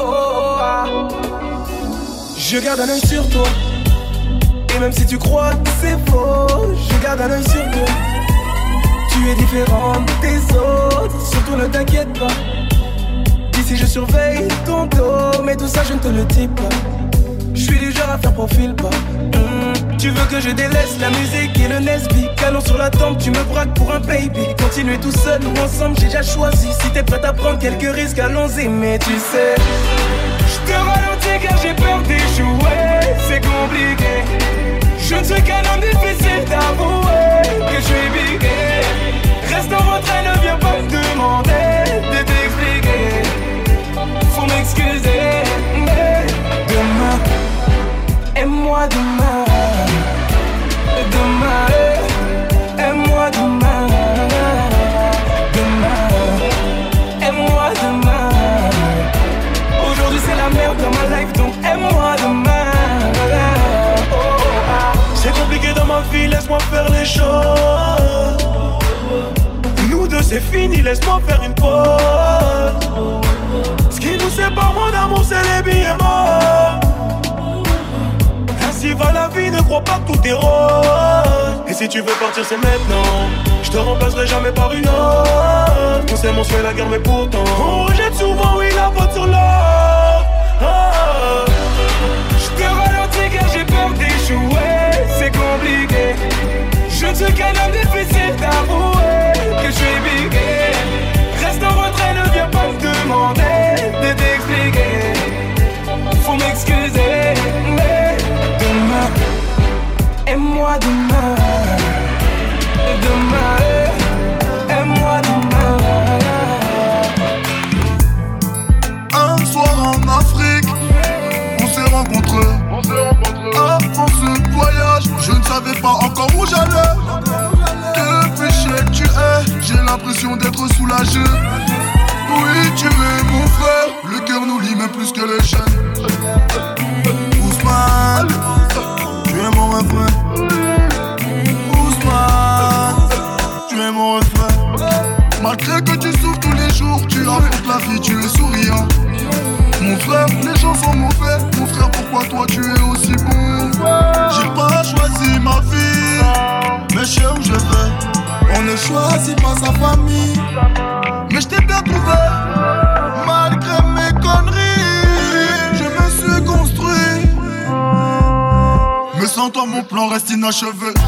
Oh, ah. Je garde un œil sur toi. Et même si tu crois que c'est faux, je garde un œil sur toi. Tu es différente des autres, surtout ne t'inquiète pas. Ici je surveille ton dos, mais tout ça je ne te le dis pas. Je suis du genre à faire profil pas. Hmm, Tu veux que je délaisse la musique et le Nesby? Canon sur la tempe, tu me braques pour un baby. Continuer tout seul ou ensemble, j'ai déjà choisi. Si t'es prête à prendre quelques risques, allons-y. Mais tu sais, je te ralentis car j'ai peur d'échouer. C'est compliqué. Je ne suis qu'un homme difficile d'avouer Que je suis bigué Reste en retrait, Nous deux, c'est fini, laisse-moi faire une pause. Ce qui nous sépare, mon amour, c'est les billets morts. Ainsi va la vie, ne crois pas que tout est rose. Et si tu veux partir, c'est maintenant. Je te remplacerai jamais par une autre. On s'aime, on se fait la guerre, mais pourtant. On rejette souvent, oui, la faute suis qu'un homme difficile d'avouer Que je suis bigué? Reste en retrait, ne viens pas me demander De t'expliquer. Faut m'excuser Mais demain Aime-moi Demain l'impression d'être soulagé. Oui, nos cheveux.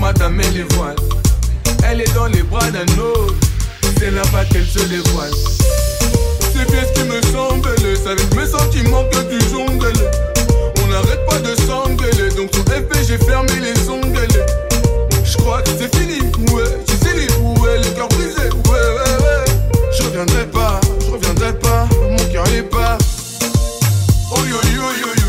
Madame les voiles. Elle est dans les bras d'un autre, c'est là-bas qu'elle se dévoile. C'est bien ce qui me semble, c'est avec mes sentiments que tu jongles. On n'arrête pas de s'engueuler, donc sur FP j'ai fermé les ongles. Je crois que c'est fini, ouais, je libre, ouais, le cœur brisé, ouais, ouais, ouais. Je reviendrai pas, je reviendrai pas, mon cœur est pas. Oh yo yo yo yo,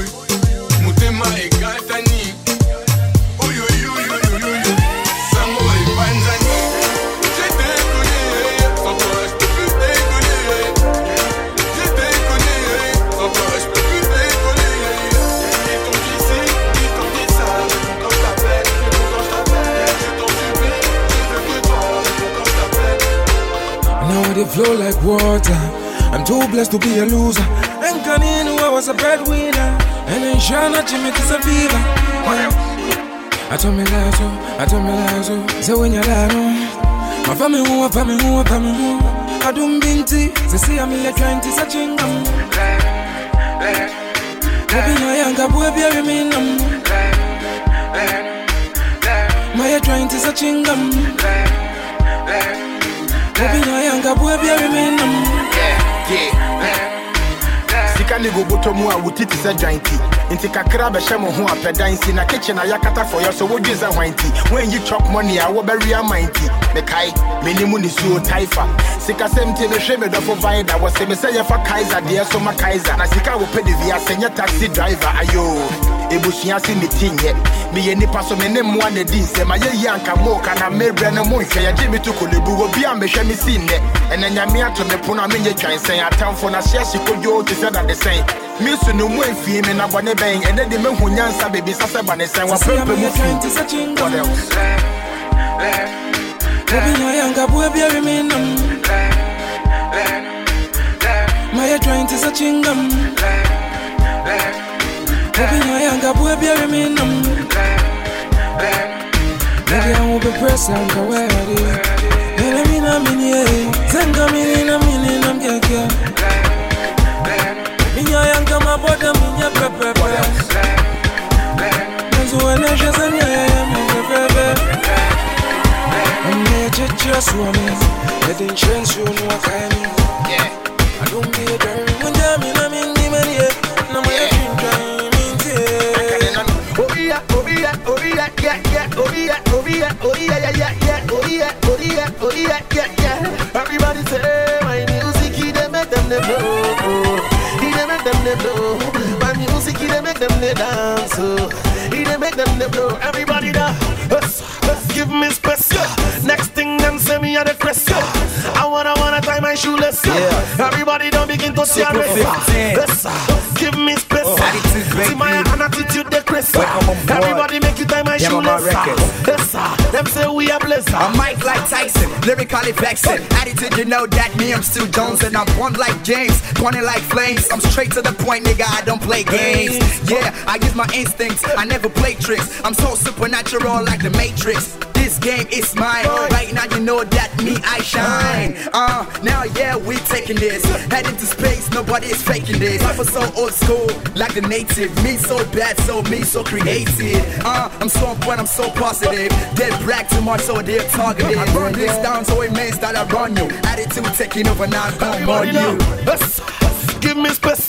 t'appelle. Flow like water. I'm too blessed to be a loser. And knew I was a breadwinner. And then Shana Jimmy is a fever. I told me that oh. so, I told me that so. So when you're there, oh. my family who, family who, family who. I don't binti, they say I'm here trying to search in them. Baby, no younger boy, be a minimum. My trying to search in them. Baby, no younger boy, be a minimum. sika ne go bɔtɔ mu a wo ti te sɛ dwan ti nti kakra bɛhyɛ mo ho apɛ dan na kitchen a yɛakata fɔ yɛ so wodwe sɛ hwan ti woanyi chop money a wɔbɛwe aman ti mekae menim ne suo taifa. Sikasɛm nti mehwɛ me dɔfo vida wɔsɛ me sɛ yɛfa kaiser deɛ so ma kaiser. Na sika a wɔpɛ de wiasɛ nyɛ taxi driver ayo ebusua se ne ti nyɛ meyɛ nipa so me ne mmoa na di nsɛm ayɛyi anka mooka na mebrɛ no monhwɛ yɛgye me to kolebu wɔ bi a mehwɛ me sii nnɛ ɛnɛ nyame ato me pono a menyɛ twansɛn atamfo na hyeɛ hye kodwoo te sɛ dadesɛn me so no mu amfie me na bɔne bɛn ɛnɛ de mehu nyansa bebisa sɛ bɔnesɛn See, I'm wapɛmpɛ mu here to fi search in What else? Baby, no younger boy, be a minimum. My trying to search in them. Baby, no younger boy, be a minimum. Baby, I won't be where it is. Baby, me na mini, eh. Zenga mini na mini na mgeke. Minya yanka maboda minya pepe pepe. Nazo ene shesa nya ya ya mene pepe. Ene cheche swami. Ede insurance you know kaimi. I Everybody don't begin to see a. Yes, give me space. Oh, attitude, See my attitude they crazy. Everybody make you tie my Yeah, shoelace. Records. Yes, sir. Them say we are blessed. I'm Mike like Tyson, lyrically flexing. Attitude, you know that me, I'm still Jones, and I'm one like James, pointing like flames. I'm straight to the point, nigga. I don't play games. Yeah, I use my instincts. I never play tricks. I'm so supernatural like the Matrix. This game is mine. Right now, you know that me, I shine. Uh, now, yeah, we taking this. Heading to space, nobody is faking this. I was so old school, like the native. Me so bad, so me so creative. Uh, I'm so on point, I'm so positive. They brag too much, so they're targeted. I run this down, so it means that I run you. Attitude taking over now, I'm on you. Give me space.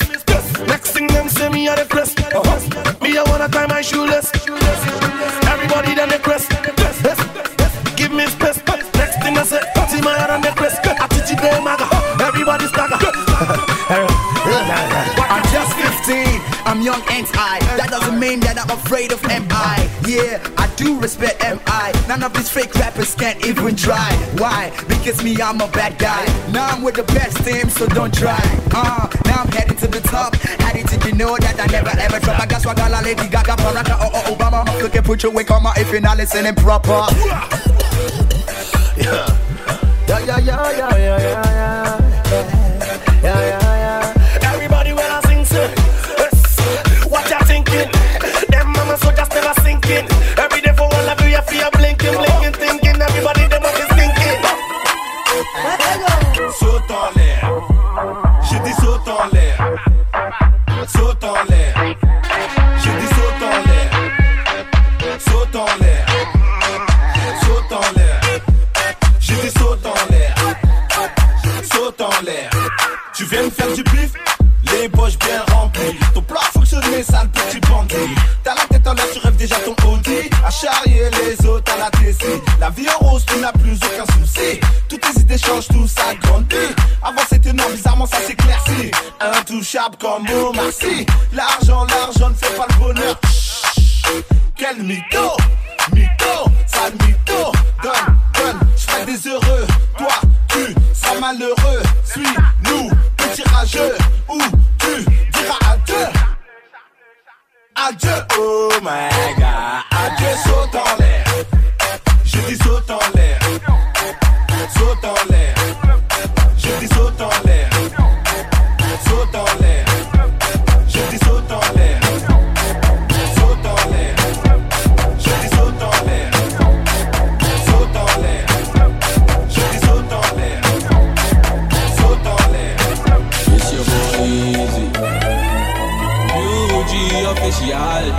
Next thing them say me are the crest. Me I wanna tie my shoelace. Everybody then I'm I. That doesn't mean that I'm afraid of MI. Yeah, I do respect MI. None of these fake rappers can't even try. Why? Because me, I'm a bad guy. Now I'm with the best team, so don't try. Uh, now I'm heading to the top. Heading to you know that I never ever drop. I got swagger, like Lady Gaga, Baraka, oh, oh, Obama. Look at put your wig on my if you're not listening proper. Yeah, yeah, yeah, yeah, yeah, yeah, yeah. Yeah,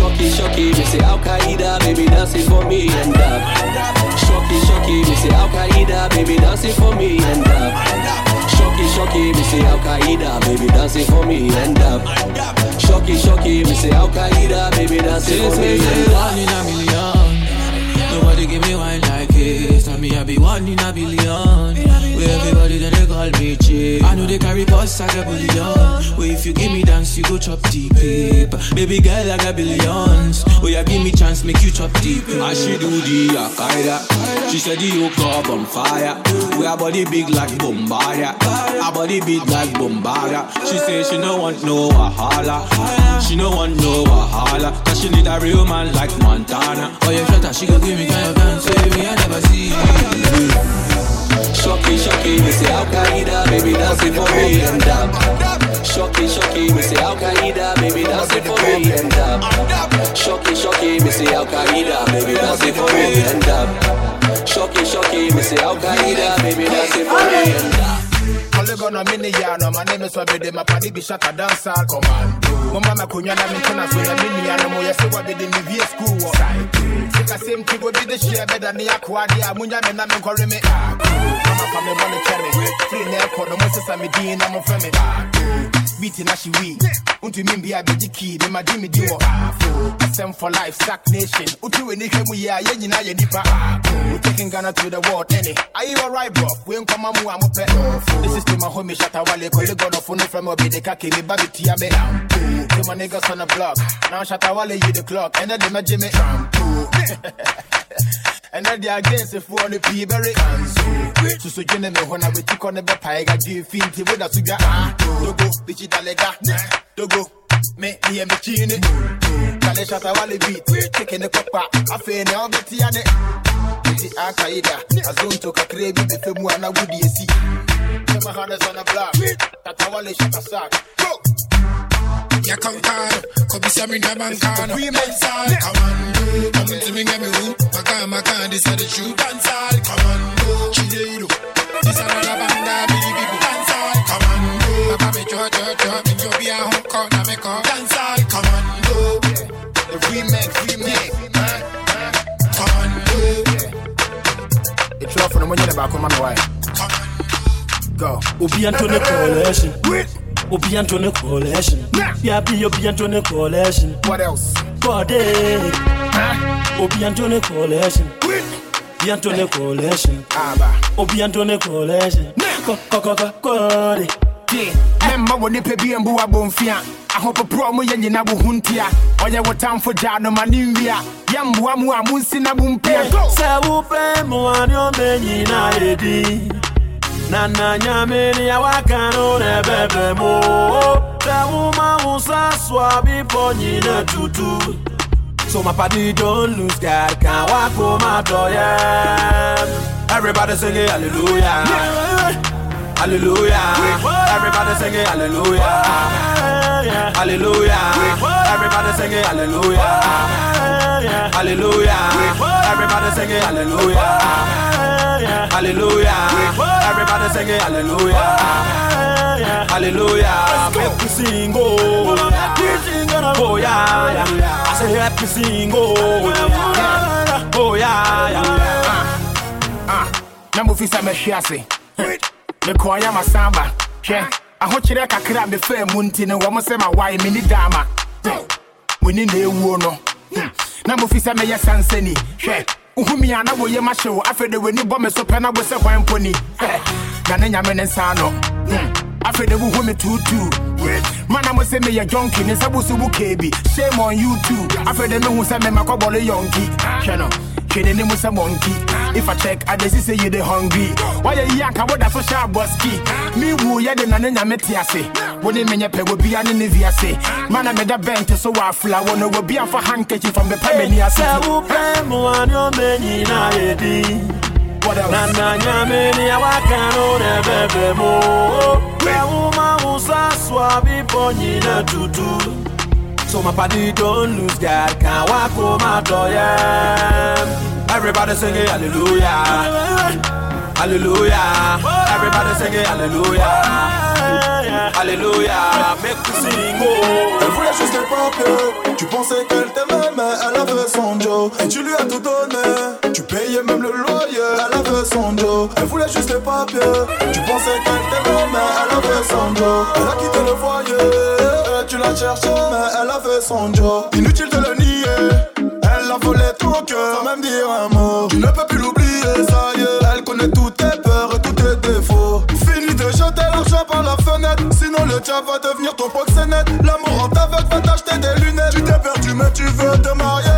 Shocky, shocky, me say Al Qaeda, baby dancing for me and up. Shocky, shocky, me say Al Qaeda, baby dancing for me and up. Shocky, shocky, me say Al Qaeda, baby dancing for me and up. Shocky, shocky, me say Al Qaeda, baby dancing for me and up. One in a million. Nobody give me wine like this. Tell me I be one in a billion. Where everybody then they call me cheap. I know they carry posts, I got billion. Where if you give me dance, you go chop deep. Babe. Baby girl, I got billions. Oh, Where you give me chance, make you chop deep. I she do the Akaida. She said the yoke up on fire. We her body big like Bombardia. Her body big like Bombardia. She say she no want no wahala. She no want no wahala. Cause she need a real man like Montana. Oh, yeah, shut up, she gon' give me kind of dance. Baby, I never see. Shocky, shocky, me say Al Qaeda, baby dancing for me and up. Shocky, shocky, me say Al Qaeda, baby dancing for me and up. Shocky, shocky, me say Al Qaeda, baby dancing for me and up. Shocky, shocky, me say Al Qaeda, baby dancing for me and up. Polygon a mini yano, my name is Wabede, my party be shut a dancer commando. Mama na kunya na mintina so na mini yano, mo yase Wabede mi via school wa. Sika same go be the share better ni akwadi a munya me na me nkore me. Mama fa me money cherry, free na ekọ no mo sesa me din na mo fe me. Beat na she we, unto me be a be key, me ma di me di wo. Asem for life, sack nation. Utu we ni hwemu ya, ye nyina ye nipa. We taking Ghana to the world, any. Are you alright, bro? We ain't come amu amu pe. This is to my homie Shatta Wale, call God of phone from Obi, the kaki, me baby tia me. To my niggas on the block. Now Shatta Wale, you the clock, and then they me Jimmy. And then they against if one be very So so jene me hona we tik on the pie ga gi finti with us ga ah dogo digital lega dogo me me me chini kale Shatta Wale beat taking the papa afe ne obeti ane Iti akaida azunto kakre bi be femu ana wudi esi Kema hana sana black tata wale shata sack. Go Ya kankano, kobisa mi na bankano Dancehall, commando Come to me, get me who Maka, maka, this are the true Dancehall, commando Chideiro This another banda, biggie, biggie Dancehall, commando Baba me cho, cho, cho. Me jo be a home corner, me call Dancehall, commando The remix, remix. Commando It's rough for the money back on my way Go. Obi Antony Coalition. Obi Antony Coalition. Yeah, be Obi Antony Coalition. What else? Body. Obi Coalition. Obi Antony Coalition. Obi Antony Coalition. Co co co co co. memma wɔ nipa bi mbu abɔmfia ahopoporɔ mo yɛ nyina wo ho ntia ɔyɛ wo tamfo gyaa no ma ne nwia yɛmboa mu a monsi na mo mpia Sɛ wopɛ mmoa ne ɔmɛnyina yɛdi na na nyame ne awaka no na ɛbɛbɛ mu sɛ woma wo sa so a bepɔ nyina tutu. So my party don't lose God can walk for my yeah. Everybody sing it hallelujah. Hallelujah. Everybody sing it hallelujah. Hallelujah. Everybody sing it hallelujah. Hallelujah. Everybody sing it hallelujah Hallelujah. Everybody sing it, hallelujah. Hallelujah. Make we sing, oh. Oh, yeah, yeah. I say, happy sing, oh. Yeah. Oh, yeah, yeah. Ah, na mofi sɛ mɛhwe ase mekɔɔyɛ masamba hwɛ ahokyerɛ kakra mefaa mu nti no wɔ m sɛ mawae menni daama muni na ɛwuo no na mofi sɛ mɛyɛ sansani hwɛ Uhumi ana wo ye ma show afede we ni bomb so pena bo se kwan poni na ne nyame ne nsa the hmm, afede wo hu me tutu mana mo me ye junkie ne sabu subu kebi shame on you too afede me hu se me makobolo yonki hwe no Kidding him with a monkey. If I check, I just say you the hungry. Why you yank? I would have social busky. Me woo, yeah, the nanny, I met Yassi. When they mean a peg will be an envy, Man, I made a bent so I flower. No, will be a for handkerchief from the Pamela. Say, who pay one no many night? What else? Nana, Yamini, I can own a baby more. Where woman was to do. So, my party don't lose God. Can't walk home, my door. Everybody singing hallelujah. Hallelujah. Everybody singing hallelujah. Hallelujah Make we sing, oh Elle voulait juste des papiers. Tu pensais qu'elle t'aimait, mais elle avait son Joe. Et tu lui as tout donné. Tu payais même le loyer. Elle avait son Joe. Elle voulait juste des papiers. Tu pensais qu'elle t'aimait, mais elle avait son Joe. Elle a quitté le foyer. Tu l'as cherché, mais elle avait son Joe. Inutile de le nier. Elle a volé ton cœur, sans même dire un mot. Tu ne peux plus l'oublier, ça y est. Elle connaît toutes tes peurs et tous tes défauts. Fini de jeter l'argent par la fenêtre. Le diable va devenir ton proxénète. L'amour en t'aveugle va t'acheter des lunettes. Tu t'es perdu, mais tu veux te marier.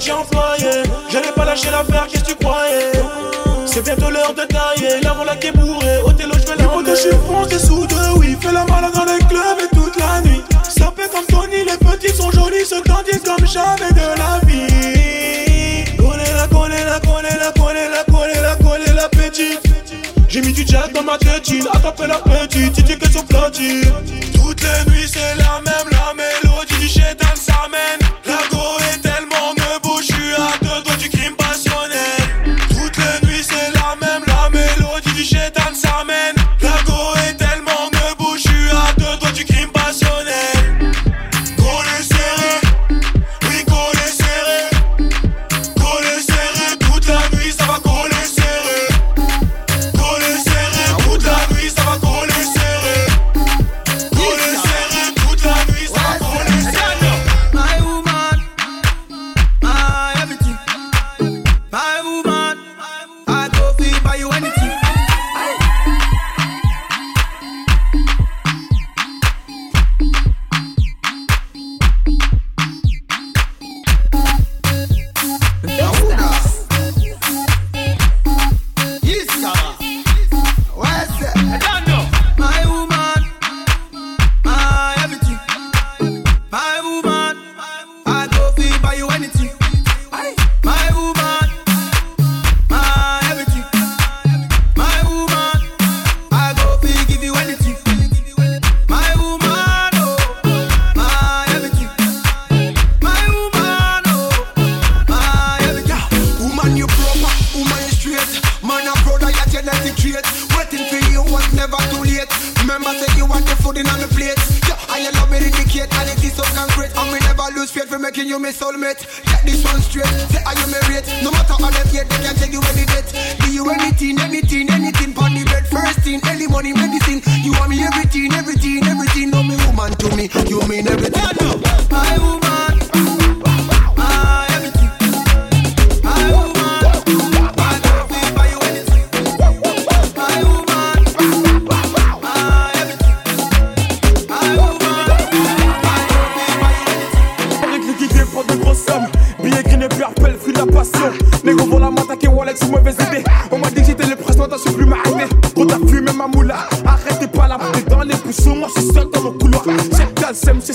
petit employé. Je n'ai pas lâché l'affaire, qu'est-ce que tu croyais? C'est bientôt l'heure de tailler, la voilà qui est bourrée. Au télo, je vais l'enlever. je suis foncé sous deux, oui. Fais la malade dans le club et toute la nuit. Ça fait comme Tony, les petits sont jolis, se grandissent comme jamais de la vie. Connais la, connais la, connais la, connais la, connais la, connais la petite. J'ai mis du jack dans ma tétine, attrape la petite, tu dis que sur platine. Toutes les nuits, c'est la même. you, my soulmate. moi je suis seul dans mon couloir. Cette dalle sème, c'est